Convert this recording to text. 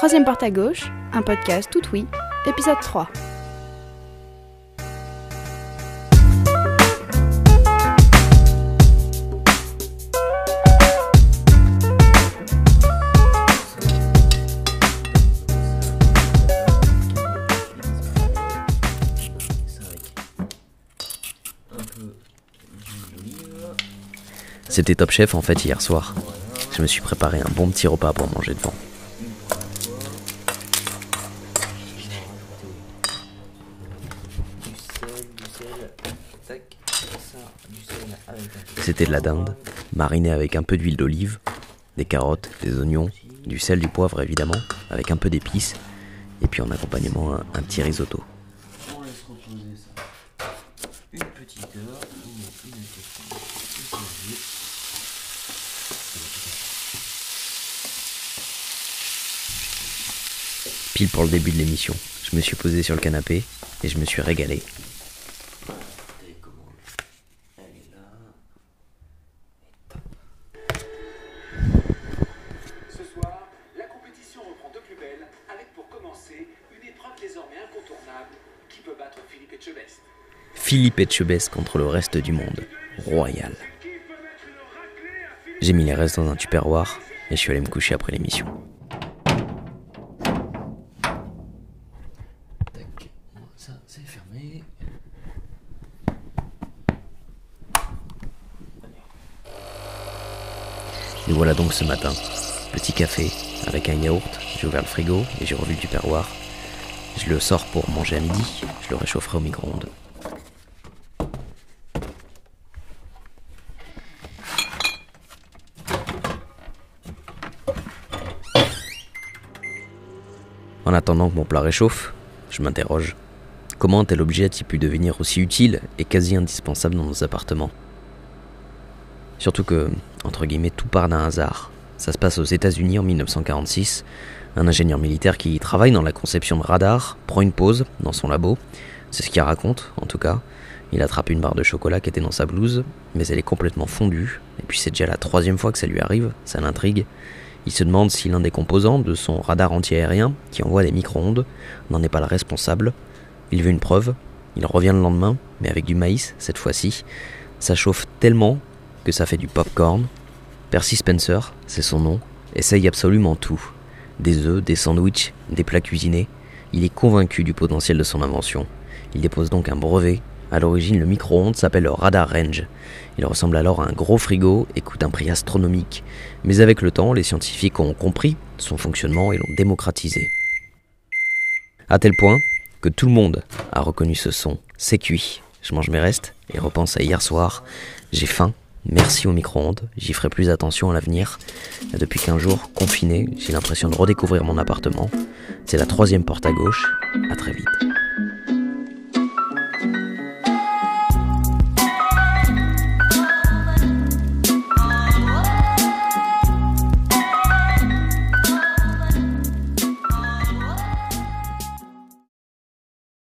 Troisième porte à gauche, un podcast tout oui, épisode 3. C'était Top Chef en fait hier soir. Je me suis préparé un bon petit repas pour manger devant. C'était de la dinde, marinée avec un peu d'huile d'olive, des carottes, des oignons, du sel, du poivre évidemment, avec un peu d'épices, et puis en accompagnement un, un petit risotto. On laisse reposer ça. Une petite heure, on met une question, une casier. Pile pour le début de l'émission, je me suis posé sur le canapé et je me suis régalé. Télécommande. Elle est là. Ce soir, la compétition reprend de plus belle avec pour commencer une épreuve désormais incontournable qui peut battre Philippe Etchebest. Philippe Etchebest contre le reste du monde. Royal. J'ai mis les restes dans un tupperware et je suis allé me coucher après l'émission. Tac. Ça, c'est fermé. Et voilà donc ce matin. Petit café avec un yaourt. J'ai ouvert le frigo et j'ai revu le tupperware. Je le sors pour manger à midi. Je le réchaufferai au micro-ondes. En attendant que mon plat réchauffe, je m'interroge. Comment un tel objet a-t-il pu devenir aussi utile et quasi indispensable dans nos appartements? Surtout que, entre guillemets, tout part d'un hasard. Ça se passe aux États-Unis en 1946. Un ingénieur militaire qui travaille dans la conception de radars prend une pause dans son labo. C'est ce qu'il raconte, en tout cas. Il attrape une barre de chocolat qui était dans sa blouse, mais elle est complètement fondue. Et puis c'est déjà la troisième fois que ça lui arrive, ça l'intrigue. Il se demande si l'un des composants de son radar antiaérien, qui envoie des micro-ondes, n'en est pas le responsable. Il veut une preuve. Il revient le lendemain, mais avec du maïs cette fois-ci. Ça chauffe tellement que ça fait du popcorn. Percy Spencer, c'est son nom, essaye absolument tout. Des œufs, des sandwichs, des plats cuisinés. Il est convaincu du potentiel de son invention. Il dépose donc un brevet. À l'origine, le micro-ondes s'appelle le Radar Range. Il ressemble alors à un gros frigo et coûte un prix astronomique. Mais avec le temps, les scientifiques ont compris son fonctionnement et l'ont démocratisé. À tel point que tout le monde a reconnu ce son. C'est cuit. Je mange mes restes et repense à hier soir. J'ai faim. Merci au micro-ondes. J'y ferai plus attention à l'avenir. Depuis 15 jours, confiné, j'ai l'impression de redécouvrir mon appartement. C'est la troisième porte à gauche. À très vite.